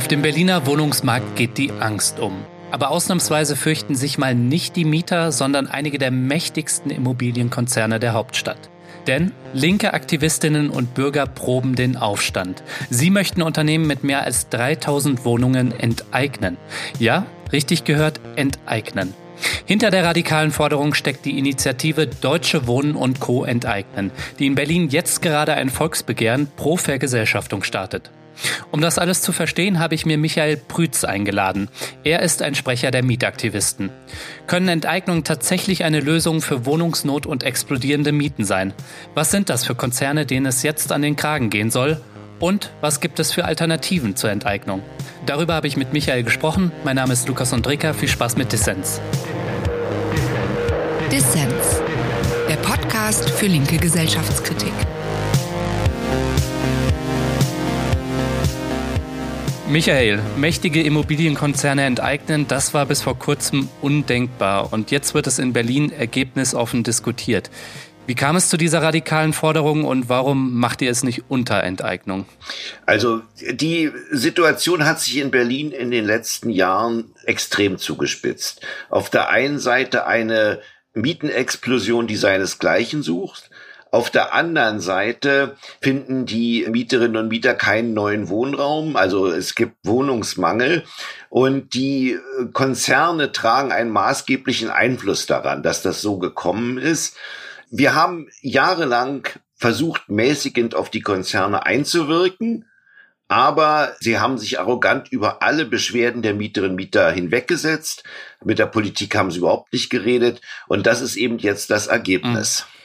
Auf dem Berliner Wohnungsmarkt geht die Angst um. Aber ausnahmsweise fürchten sich mal nicht die Mieter, sondern einige der mächtigsten Immobilienkonzerne der Hauptstadt. Denn linke Aktivistinnen und Bürger proben den Aufstand. Sie möchten Unternehmen mit mehr als 3000 Wohnungen enteignen. Ja, richtig gehört, enteignen. Hinter der radikalen Forderung steckt die Initiative Deutsche Wohnen und Co. enteignen, die in Berlin jetzt gerade ein Volksbegehren pro Vergesellschaftung startet. Um das alles zu verstehen, habe ich mir Michael Prütz eingeladen. Er ist ein Sprecher der Mietaktivisten. Können Enteignungen tatsächlich eine Lösung für Wohnungsnot und explodierende Mieten sein? Was sind das für Konzerne, denen es jetzt an den Kragen gehen soll? Und was gibt es für Alternativen zur Enteignung? Darüber habe ich mit Michael gesprochen. Mein Name ist Lukas Andreka. Viel Spaß mit Dissens. Dissens, der Podcast für linke Gesellschaftskritik. Michael, mächtige Immobilienkonzerne enteignen, das war bis vor kurzem undenkbar. Und jetzt wird es in Berlin ergebnisoffen diskutiert. Wie kam es zu dieser radikalen Forderung und warum macht ihr es nicht unter Enteignung? Also die Situation hat sich in Berlin in den letzten Jahren extrem zugespitzt. Auf der einen Seite eine Mietenexplosion, die seinesgleichen sucht. Auf der anderen Seite finden die Mieterinnen und Mieter keinen neuen Wohnraum. Also es gibt Wohnungsmangel und die Konzerne tragen einen maßgeblichen Einfluss daran, dass das so gekommen ist. Wir haben jahrelang versucht, mäßigend auf die Konzerne einzuwirken. Aber sie haben sich arrogant über alle Beschwerden der Mieterinnen und Mieter hinweggesetzt. Mit der Politik haben sie überhaupt nicht geredet. Und das ist eben jetzt das Ergebnis. Mhm.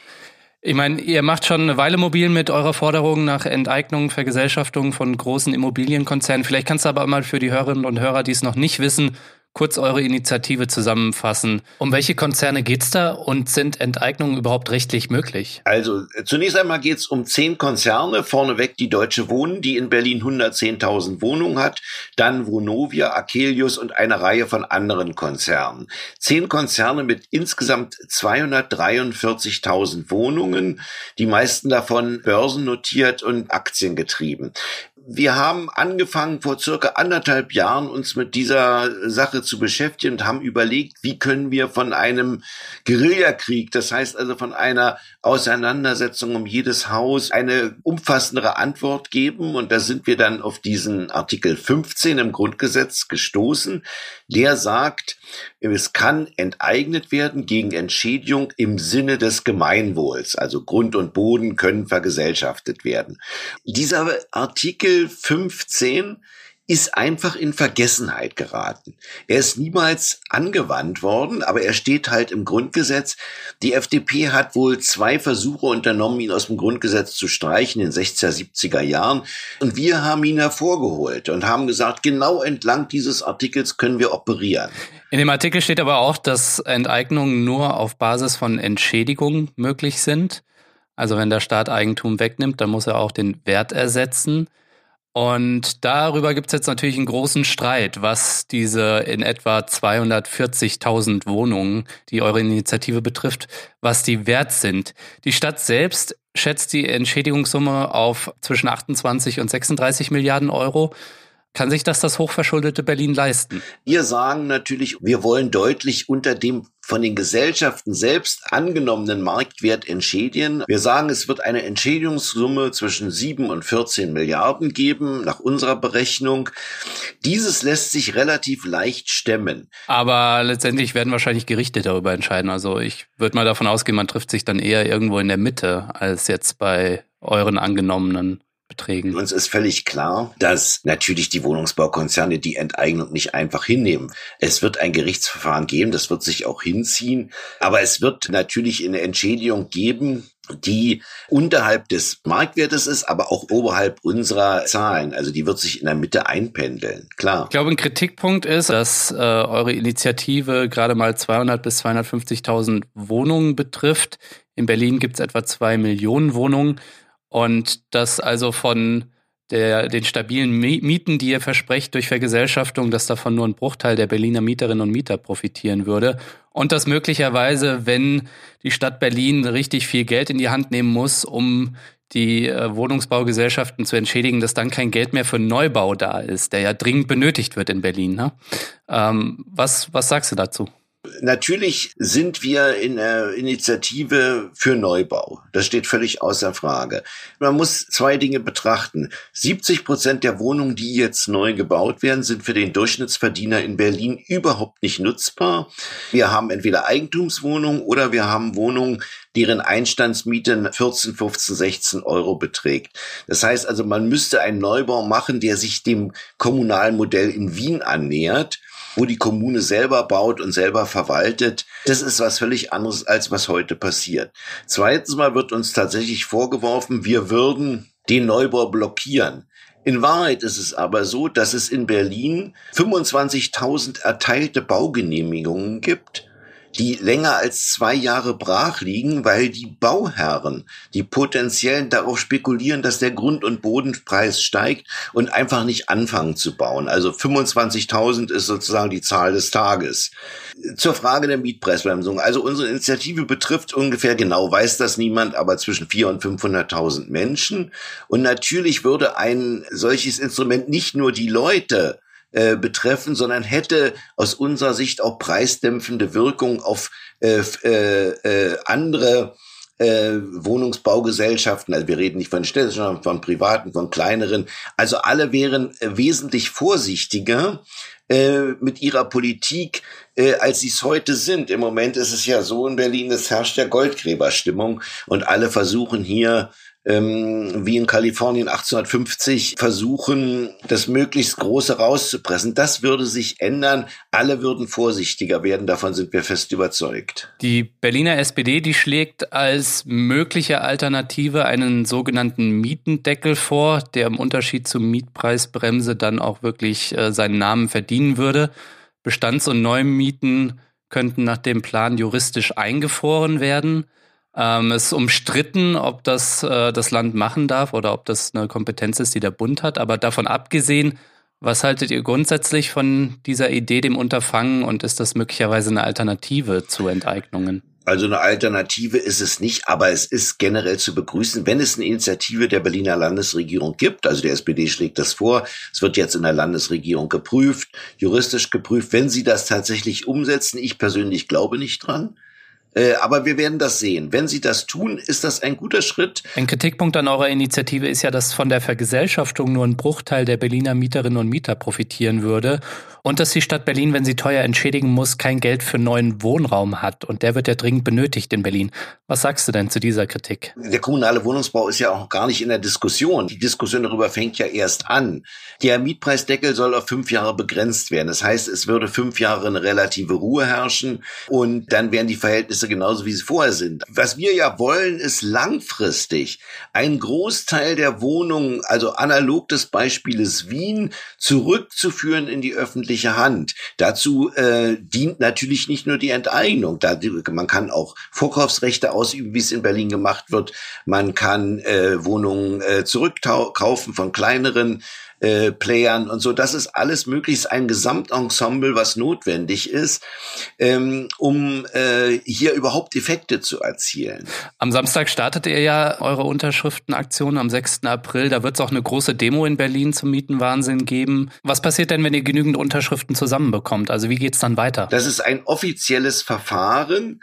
Ich meine, ihr macht schon eine Weile mobil mit eurer Forderung nach Enteignung, Vergesellschaftung von großen Immobilienkonzernen. Vielleicht kannst du aber mal für die Hörerinnen und Hörer, die es noch nicht wissen, kurz eure Initiative zusammenfassen. Um welche Konzerne geht's da und sind Enteignungen überhaupt rechtlich möglich? Also zunächst einmal geht's um zehn Konzerne, vorneweg die Deutsche Wohnen, die in Berlin 110.000 Wohnungen hat, dann Vonovia, Akelius und eine Reihe von anderen Konzernen. Zehn Konzerne mit insgesamt 243.000 Wohnungen, die meisten davon börsennotiert und aktiengetrieben wir haben angefangen vor circa anderthalb Jahren uns mit dieser Sache zu beschäftigen und haben überlegt, wie können wir von einem Guerillakrieg, das heißt also von einer Auseinandersetzung um jedes Haus, eine umfassendere Antwort geben. Und da sind wir dann auf diesen Artikel 15 im Grundgesetz gestoßen, der sagt, es kann enteignet werden gegen Entschädigung im Sinne des Gemeinwohls. Also Grund und Boden können vergesellschaftet werden. Dieser Artikel 15 ist einfach in Vergessenheit geraten. Er ist niemals angewandt worden, aber er steht halt im Grundgesetz. Die FDP hat wohl zwei Versuche unternommen, ihn aus dem Grundgesetz zu streichen in den 60er, 70er Jahren. Und wir haben ihn hervorgeholt und haben gesagt, genau entlang dieses Artikels können wir operieren. In dem Artikel steht aber auch, dass Enteignungen nur auf Basis von Entschädigung möglich sind. Also wenn der Staat Eigentum wegnimmt, dann muss er auch den Wert ersetzen. Und darüber gibt es jetzt natürlich einen großen Streit, was diese in etwa 240.000 Wohnungen, die eure Initiative betrifft, was die wert sind. Die Stadt selbst schätzt die Entschädigungssumme auf zwischen 28 und 36 Milliarden Euro. Kann sich das das hochverschuldete Berlin leisten? Wir sagen natürlich, wir wollen deutlich unter dem von den Gesellschaften selbst angenommenen Marktwert entschädigen. Wir sagen, es wird eine Entschädigungssumme zwischen 7 und 14 Milliarden geben, nach unserer Berechnung. Dieses lässt sich relativ leicht stemmen. Aber letztendlich werden wahrscheinlich Gerichte darüber entscheiden. Also ich würde mal davon ausgehen, man trifft sich dann eher irgendwo in der Mitte als jetzt bei euren angenommenen Beträgen. Uns ist völlig klar, dass natürlich die Wohnungsbaukonzerne die Enteignung nicht einfach hinnehmen. Es wird ein Gerichtsverfahren geben, das wird sich auch hinziehen, aber es wird natürlich eine Entschädigung geben, die unterhalb des Marktwertes ist, aber auch oberhalb unserer Zahlen. Also die wird sich in der Mitte einpendeln, klar. Ich glaube, ein Kritikpunkt ist, dass äh, eure Initiative gerade mal 200 bis 250.000 Wohnungen betrifft. In Berlin gibt es etwa zwei Millionen Wohnungen. Und das also von der, den stabilen Mieten, die ihr versprecht durch Vergesellschaftung, dass davon nur ein Bruchteil der Berliner Mieterinnen und Mieter profitieren würde. Und dass möglicherweise, wenn die Stadt Berlin richtig viel Geld in die Hand nehmen muss, um die äh, Wohnungsbaugesellschaften zu entschädigen, dass dann kein Geld mehr für Neubau da ist, der ja dringend benötigt wird in Berlin. Ne? Ähm, was, was sagst du dazu? Natürlich sind wir in der Initiative für Neubau. Das steht völlig außer Frage. Man muss zwei Dinge betrachten. 70 Prozent der Wohnungen, die jetzt neu gebaut werden, sind für den Durchschnittsverdiener in Berlin überhaupt nicht nutzbar. Wir haben entweder Eigentumswohnungen oder wir haben Wohnungen, deren Einstandsmiete 14, 15, 16 Euro beträgt. Das heißt also, man müsste einen Neubau machen, der sich dem kommunalen Modell in Wien annähert wo die Kommune selber baut und selber verwaltet. Das ist was völlig anderes, als was heute passiert. Zweitens mal wird uns tatsächlich vorgeworfen, wir würden den Neubau blockieren. In Wahrheit ist es aber so, dass es in Berlin 25.000 erteilte Baugenehmigungen gibt die länger als zwei Jahre brach liegen, weil die Bauherren, die potenziellen darauf spekulieren, dass der Grund- und Bodenpreis steigt und einfach nicht anfangen zu bauen. Also 25.000 ist sozusagen die Zahl des Tages. Zur Frage der Mietpreisbremsung. Also unsere Initiative betrifft ungefähr, genau weiß das niemand, aber zwischen 400.000 und 500.000 Menschen. Und natürlich würde ein solches Instrument nicht nur die Leute äh, betreffen, sondern hätte aus unserer Sicht auch preisdämpfende Wirkung auf äh, äh, äh, andere äh, Wohnungsbaugesellschaften, also wir reden nicht von städtischen, sondern von privaten, von kleineren. Also alle wären äh, wesentlich vorsichtiger äh, mit ihrer Politik, äh, als sie es heute sind. Im Moment ist es ja so in Berlin, es herrscht ja Goldgräberstimmung und alle versuchen hier ähm, wie in Kalifornien 1850 versuchen, das möglichst Große rauszupressen. Das würde sich ändern. Alle würden vorsichtiger werden. Davon sind wir fest überzeugt. Die Berliner SPD, die schlägt als mögliche Alternative einen sogenannten Mietendeckel vor, der im Unterschied zur Mietpreisbremse dann auch wirklich äh, seinen Namen verdienen würde. Bestands- und Neumieten könnten nach dem Plan juristisch eingefroren werden. Ähm, es ist umstritten, ob das äh, das Land machen darf oder ob das eine Kompetenz ist, die der Bund hat. Aber davon abgesehen, was haltet ihr grundsätzlich von dieser Idee, dem Unterfangen und ist das möglicherweise eine Alternative zu Enteignungen? Also eine Alternative ist es nicht, aber es ist generell zu begrüßen, wenn es eine Initiative der Berliner Landesregierung gibt. Also der SPD schlägt das vor. Es wird jetzt in der Landesregierung geprüft, juristisch geprüft. Wenn sie das tatsächlich umsetzen, ich persönlich glaube nicht dran, äh, aber wir werden das sehen. Wenn Sie das tun, ist das ein guter Schritt. Ein Kritikpunkt an eurer Initiative ist ja, dass von der Vergesellschaftung nur ein Bruchteil der Berliner Mieterinnen und Mieter profitieren würde und dass die Stadt Berlin, wenn sie teuer entschädigen muss, kein Geld für neuen Wohnraum hat. Und der wird ja dringend benötigt in Berlin. Was sagst du denn zu dieser Kritik? Der kommunale Wohnungsbau ist ja auch gar nicht in der Diskussion. Die Diskussion darüber fängt ja erst an. Der Mietpreisdeckel soll auf fünf Jahre begrenzt werden. Das heißt, es würde fünf Jahre eine relative Ruhe herrschen und dann wären die Verhältnisse genauso, wie sie vorher sind. Was wir ja wollen, ist langfristig einen Großteil der Wohnungen, also analog des Beispieles Wien, zurückzuführen in die öffentliche öffentliche Hand. Dazu äh, dient natürlich nicht nur die Enteignung. Da, man kann auch Vorkaufsrechte ausüben, wie es in Berlin gemacht wird. Man kann äh, Wohnungen äh, zurückkaufen von kleineren äh, Playern und so. Das ist alles möglichst ein Gesamtensemble, was notwendig ist, ähm, um äh, hier überhaupt Effekte zu erzielen. Am Samstag startet ihr ja eure Unterschriftenaktion am 6. April. Da wird es auch eine große Demo in Berlin zum Mietenwahnsinn geben. Was passiert denn, wenn ihr genügend Unterschriften zusammenbekommt? Also wie geht's dann weiter? Das ist ein offizielles Verfahren.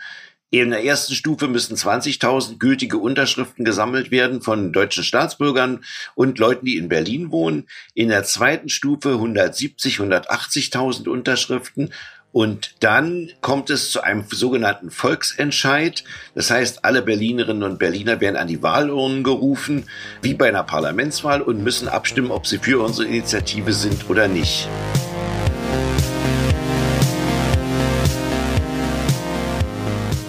In der ersten Stufe müssen 20.000 gültige Unterschriften gesammelt werden von deutschen Staatsbürgern und Leuten, die in Berlin wohnen. In der zweiten Stufe 170, 180.000 Unterschriften. Und dann kommt es zu einem sogenannten Volksentscheid. Das heißt, alle Berlinerinnen und Berliner werden an die Wahlurnen gerufen, wie bei einer Parlamentswahl, und müssen abstimmen, ob sie für unsere Initiative sind oder nicht.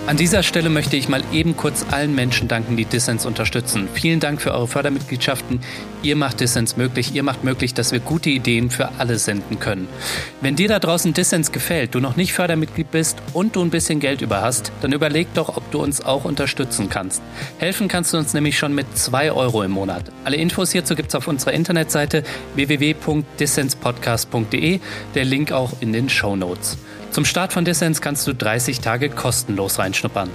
An dieser Stelle möchte ich mal eben kurz allen Menschen danken, die Dissens unterstützen. Vielen Dank für eure Fördermitgliedschaften. Ihr macht Dissens möglich. Ihr macht möglich, dass wir gute Ideen für alle senden können. Wenn dir da draußen Dissens gefällt, du noch nicht Fördermitglied bist und du ein bisschen Geld über hast, dann überleg doch, ob du uns auch unterstützen kannst. Helfen kannst du uns nämlich schon mit zwei Euro im Monat. Alle Infos hierzu gibt's auf unserer Internetseite www.dissenspodcast.de. Der Link auch in den Show Notes. Zum Start von Dissens kannst du 30 Tage kostenlos reinschnuppern.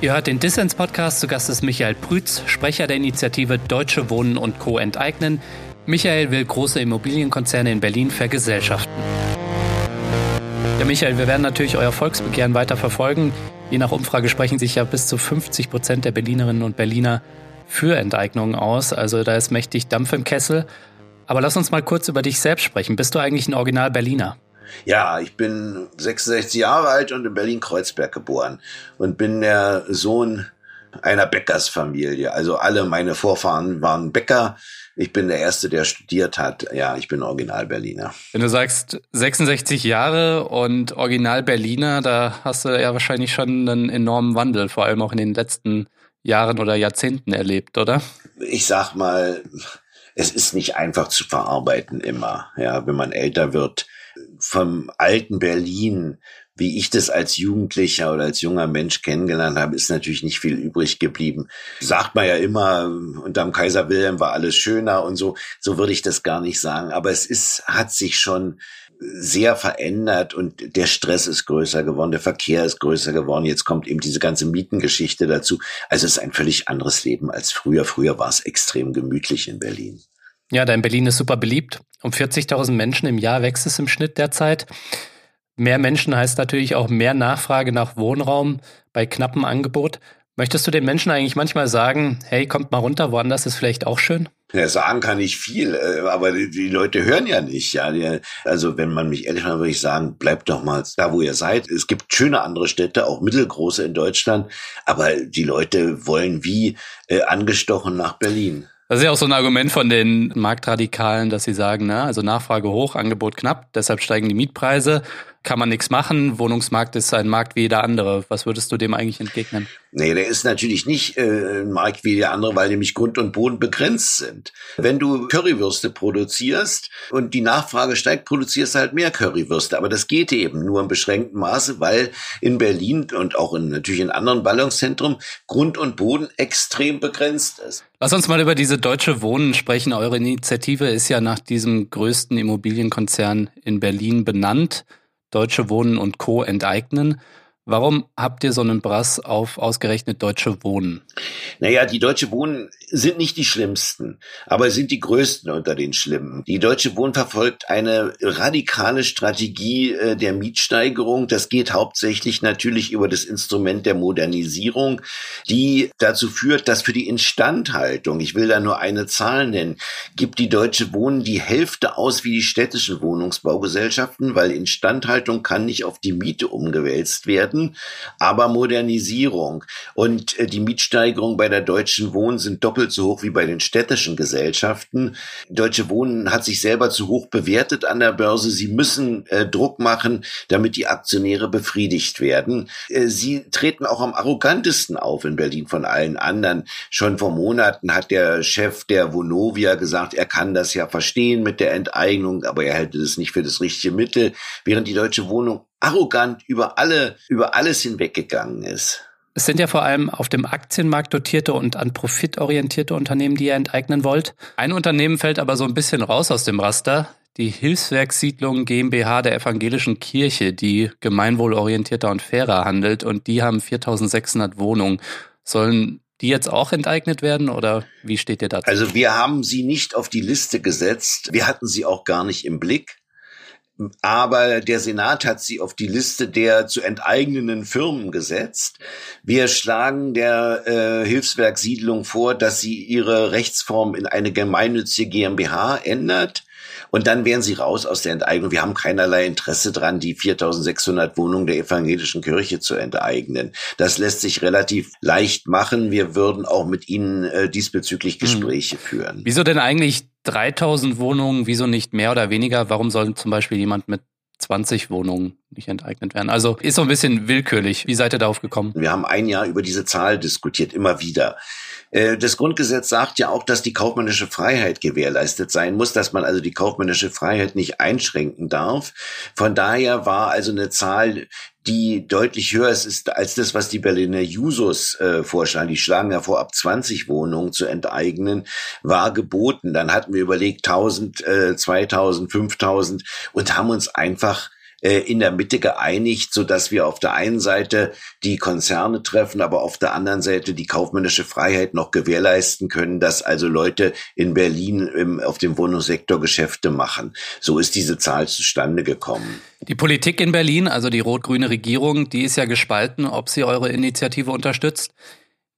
Ihr hört den Dissens Podcast. Zu Gast ist Michael Prütz, Sprecher der Initiative Deutsche Wohnen und Co. enteignen. Michael will große Immobilienkonzerne in Berlin vergesellschaften. Ja, Michael, wir werden natürlich euer Volksbegehren weiter verfolgen. Je nach Umfrage sprechen sich ja bis zu 50 Prozent der Berlinerinnen und Berliner für Enteignungen aus. Also da ist mächtig Dampf im Kessel. Aber lass uns mal kurz über dich selbst sprechen. Bist du eigentlich ein Original Berliner? Ja, ich bin 66 Jahre alt und in Berlin-Kreuzberg geboren und bin der Sohn einer Bäckersfamilie. Also alle meine Vorfahren waren Bäcker. Ich bin der Erste, der studiert hat. Ja, ich bin Original-Berliner. Wenn du sagst 66 Jahre und Original-Berliner, da hast du ja wahrscheinlich schon einen enormen Wandel, vor allem auch in den letzten Jahren oder Jahrzehnten erlebt, oder? Ich sag mal, es ist nicht einfach zu verarbeiten immer. Ja, wenn man älter wird, vom alten Berlin, wie ich das als Jugendlicher oder als junger Mensch kennengelernt habe, ist natürlich nicht viel übrig geblieben. Sagt man ja immer, unterm Kaiser Wilhelm war alles schöner und so. So würde ich das gar nicht sagen. Aber es ist, hat sich schon sehr verändert und der Stress ist größer geworden, der Verkehr ist größer geworden. Jetzt kommt eben diese ganze Mietengeschichte dazu. Also es ist ein völlig anderes Leben als früher. Früher war es extrem gemütlich in Berlin. Ja, dein Berlin ist super beliebt. Um 40.000 Menschen im Jahr wächst es im Schnitt derzeit. Mehr Menschen heißt natürlich auch mehr Nachfrage nach Wohnraum bei knappem Angebot. Möchtest du den Menschen eigentlich manchmal sagen, hey, kommt mal runter, woanders ist vielleicht auch schön? Ja, sagen kann ich viel, äh, aber die, Leute hören ja nicht. Ja, also wenn man mich ehrlich macht, würde ich sagen, bleibt doch mal da, wo ihr seid. Es gibt schöne andere Städte, auch mittelgroße in Deutschland, aber die Leute wollen wie äh, angestochen nach Berlin. Das ist ja auch so ein Argument von den Marktradikalen, dass sie sagen, na, also Nachfrage hoch, Angebot knapp, deshalb steigen die Mietpreise kann man nichts machen. Wohnungsmarkt ist ein Markt wie jeder andere. Was würdest du dem eigentlich entgegnen? Nee, der ist natürlich nicht äh, ein Markt wie der andere, weil nämlich Grund und Boden begrenzt sind. Wenn du Currywürste produzierst und die Nachfrage steigt, produzierst du halt mehr Currywürste. Aber das geht eben nur im beschränkten Maße, weil in Berlin und auch in, natürlich in anderen Ballungszentren Grund und Boden extrem begrenzt ist. Lass uns mal über diese deutsche Wohnen sprechen. Eure Initiative ist ja nach diesem größten Immobilienkonzern in Berlin benannt. Deutsche Wohnen und Co. enteignen. Warum habt ihr so einen Brass auf ausgerechnet Deutsche Wohnen? Naja, die Deutsche Wohnen sind nicht die schlimmsten, aber sind die größten unter den Schlimmen. Die Deutsche Wohnen verfolgt eine radikale Strategie äh, der Mietsteigerung. Das geht hauptsächlich natürlich über das Instrument der Modernisierung, die dazu führt, dass für die Instandhaltung, ich will da nur eine Zahl nennen, gibt die Deutsche Wohnen die Hälfte aus wie die städtischen Wohnungsbaugesellschaften, weil Instandhaltung kann nicht auf die Miete umgewälzt werden werden, aber Modernisierung und äh, die Mietsteigerung bei der Deutschen Wohnen sind doppelt so hoch wie bei den städtischen Gesellschaften. Deutsche Wohnen hat sich selber zu hoch bewertet an der Börse. Sie müssen äh, Druck machen, damit die Aktionäre befriedigt werden. Äh, sie treten auch am arrogantesten auf in Berlin von allen anderen. Schon vor Monaten hat der Chef der Vonovia gesagt, er kann das ja verstehen mit der Enteignung, aber er hält es nicht für das richtige Mittel, während die Deutsche Wohnung arrogant über alle, über alles hinweggegangen ist. Es sind ja vor allem auf dem Aktienmarkt dotierte und an Profit orientierte Unternehmen, die ihr enteignen wollt. Ein Unternehmen fällt aber so ein bisschen raus aus dem Raster. Die Hilfswerkssiedlung GmbH der Evangelischen Kirche, die gemeinwohlorientierter und fairer handelt und die haben 4600 Wohnungen. Sollen die jetzt auch enteignet werden oder wie steht ihr dazu? Also wir haben sie nicht auf die Liste gesetzt. Wir hatten sie auch gar nicht im Blick. Aber der Senat hat sie auf die Liste der zu enteignenden Firmen gesetzt. Wir schlagen der äh, Hilfswerksiedlung vor, dass sie ihre Rechtsform in eine gemeinnützige GmbH ändert und dann wären sie raus aus der Enteignung. Wir haben keinerlei Interesse dran, die 4600 Wohnungen der evangelischen Kirche zu enteignen. Das lässt sich relativ leicht machen. Wir würden auch mit ihnen äh, diesbezüglich hm. Gespräche hm. führen. Wieso denn eigentlich 3000 Wohnungen? Wieso nicht mehr oder weniger? Warum soll zum Beispiel jemand mit 20 Wohnungen nicht enteignet werden. Also ist so ein bisschen willkürlich. Wie seid ihr darauf gekommen? Wir haben ein Jahr über diese Zahl diskutiert, immer wieder. Äh, das Grundgesetz sagt ja auch, dass die kaufmännische Freiheit gewährleistet sein muss, dass man also die kaufmännische Freiheit nicht einschränken darf. Von daher war also eine Zahl, die deutlich höher ist als das, was die Berliner Jusos äh, vorschlagen. Die schlagen ja vor, ab 20 Wohnungen zu enteignen, war geboten. Dann hatten wir überlegt 1000, äh, 2000, 5000 und haben uns einfach in der Mitte geeinigt, so dass wir auf der einen Seite die Konzerne treffen, aber auf der anderen Seite die kaufmännische Freiheit noch gewährleisten können, dass also Leute in Berlin im, auf dem Wohnungssektor Geschäfte machen. So ist diese Zahl zustande gekommen. Die Politik in Berlin, also die rot-grüne Regierung, die ist ja gespalten, ob sie eure Initiative unterstützt.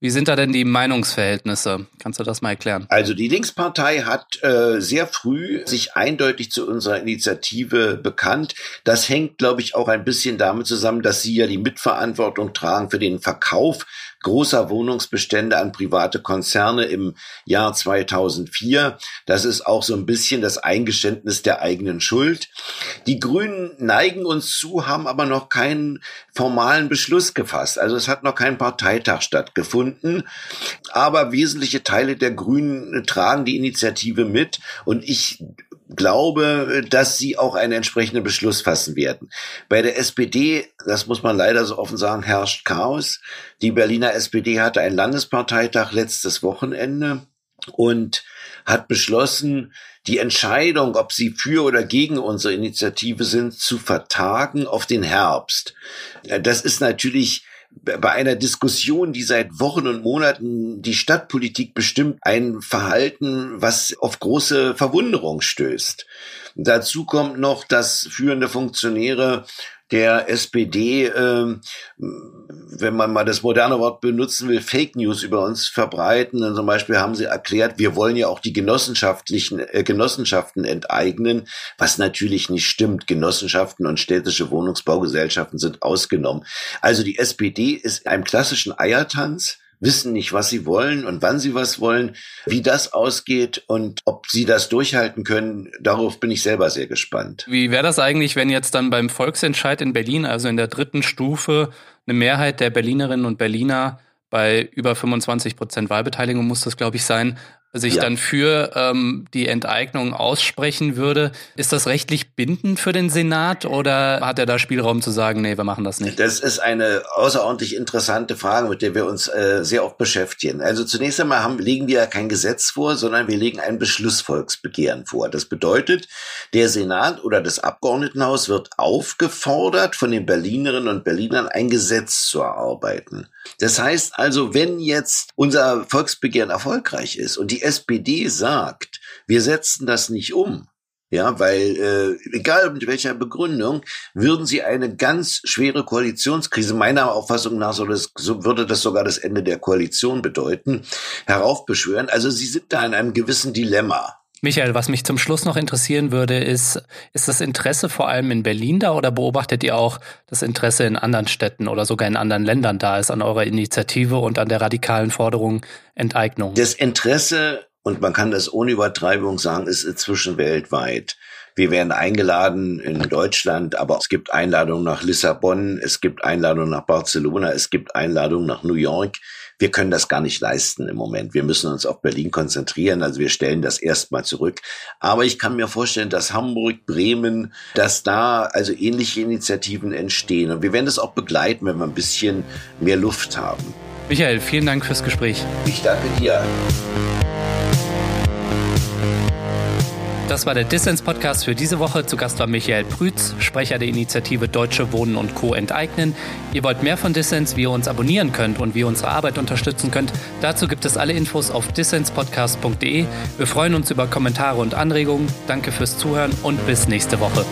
Wie sind da denn die Meinungsverhältnisse? Kannst du das mal erklären? Also die Linkspartei hat äh, sehr früh sich eindeutig zu unserer Initiative bekannt. Das hängt, glaube ich, auch ein bisschen damit zusammen, dass sie ja die Mitverantwortung tragen für den Verkauf großer Wohnungsbestände an private Konzerne im Jahr 2004. Das ist auch so ein bisschen das Eingeständnis der eigenen Schuld. Die Grünen neigen uns zu, haben aber noch keinen formalen Beschluss gefasst. Also es hat noch kein Parteitag stattgefunden. Aber wesentliche Teile der Grünen tragen die Initiative mit. Und ich glaube, dass sie auch einen entsprechenden Beschluss fassen werden. Bei der SPD, das muss man leider so offen sagen, herrscht Chaos. Die Berliner SPD hatte einen Landesparteitag letztes Wochenende und hat beschlossen, die Entscheidung, ob sie für oder gegen unsere Initiative sind, zu vertagen auf den Herbst. Das ist natürlich bei einer Diskussion, die seit Wochen und Monaten die Stadtpolitik bestimmt, ein Verhalten, was auf große Verwunderung stößt. Dazu kommt noch, dass führende Funktionäre der SPD, äh, wenn man mal das moderne Wort benutzen will, Fake News über uns verbreiten. Und zum Beispiel haben sie erklärt, wir wollen ja auch die genossenschaftlichen äh, Genossenschaften enteignen, was natürlich nicht stimmt. Genossenschaften und städtische Wohnungsbaugesellschaften sind ausgenommen. Also die SPD ist einem klassischen Eiertanz wissen nicht, was sie wollen und wann sie was wollen, wie das ausgeht und ob sie das durchhalten können, darauf bin ich selber sehr gespannt. Wie wäre das eigentlich, wenn jetzt dann beim Volksentscheid in Berlin, also in der dritten Stufe, eine Mehrheit der Berlinerinnen und Berliner bei über 25 Prozent Wahlbeteiligung muss das, glaube ich, sein, sich ja. dann für ähm, die Enteignung aussprechen würde. Ist das rechtlich bindend für den Senat oder hat er da Spielraum zu sagen, nee, wir machen das nicht? Das ist eine außerordentlich interessante Frage, mit der wir uns äh, sehr oft beschäftigen. Also zunächst einmal haben, legen wir ja kein Gesetz vor, sondern wir legen ein Beschlussvolksbegehren vor. Das bedeutet, der Senat oder das Abgeordnetenhaus wird aufgefordert, von den Berlinerinnen und Berlinern ein Gesetz zu erarbeiten. Das heißt also, wenn jetzt unser Volksbegehren erfolgreich ist und die SPD sagt, wir setzen das nicht um, ja, weil äh, egal mit welcher Begründung, würden sie eine ganz schwere Koalitionskrise, meiner Auffassung nach soll das, so würde das sogar das Ende der Koalition bedeuten, heraufbeschwören. Also sie sind da in einem gewissen Dilemma. Michael, was mich zum Schluss noch interessieren würde, ist, ist das Interesse vor allem in Berlin da oder beobachtet ihr auch das Interesse in anderen Städten oder sogar in anderen Ländern da ist an eurer Initiative und an der radikalen Forderung Enteignung? Das Interesse, und man kann das ohne Übertreibung sagen, ist inzwischen weltweit. Wir werden eingeladen in Deutschland, aber es gibt Einladungen nach Lissabon, es gibt Einladungen nach Barcelona, es gibt Einladungen nach New York wir können das gar nicht leisten im Moment. Wir müssen uns auf Berlin konzentrieren. Also wir stellen das erstmal zurück. Aber ich kann mir vorstellen, dass Hamburg, Bremen, dass da also ähnliche Initiativen entstehen. Und wir werden das auch begleiten, wenn wir ein bisschen mehr Luft haben. Michael, vielen Dank fürs Gespräch. Ich danke dir. Das war der Dissens-Podcast für diese Woche. Zu Gast war Michael Prütz, Sprecher der Initiative Deutsche Wohnen und Co. enteignen. Ihr wollt mehr von Dissens, wie ihr uns abonnieren könnt und wie ihr unsere Arbeit unterstützen könnt. Dazu gibt es alle Infos auf dissenspodcast.de. Wir freuen uns über Kommentare und Anregungen. Danke fürs Zuhören und bis nächste Woche.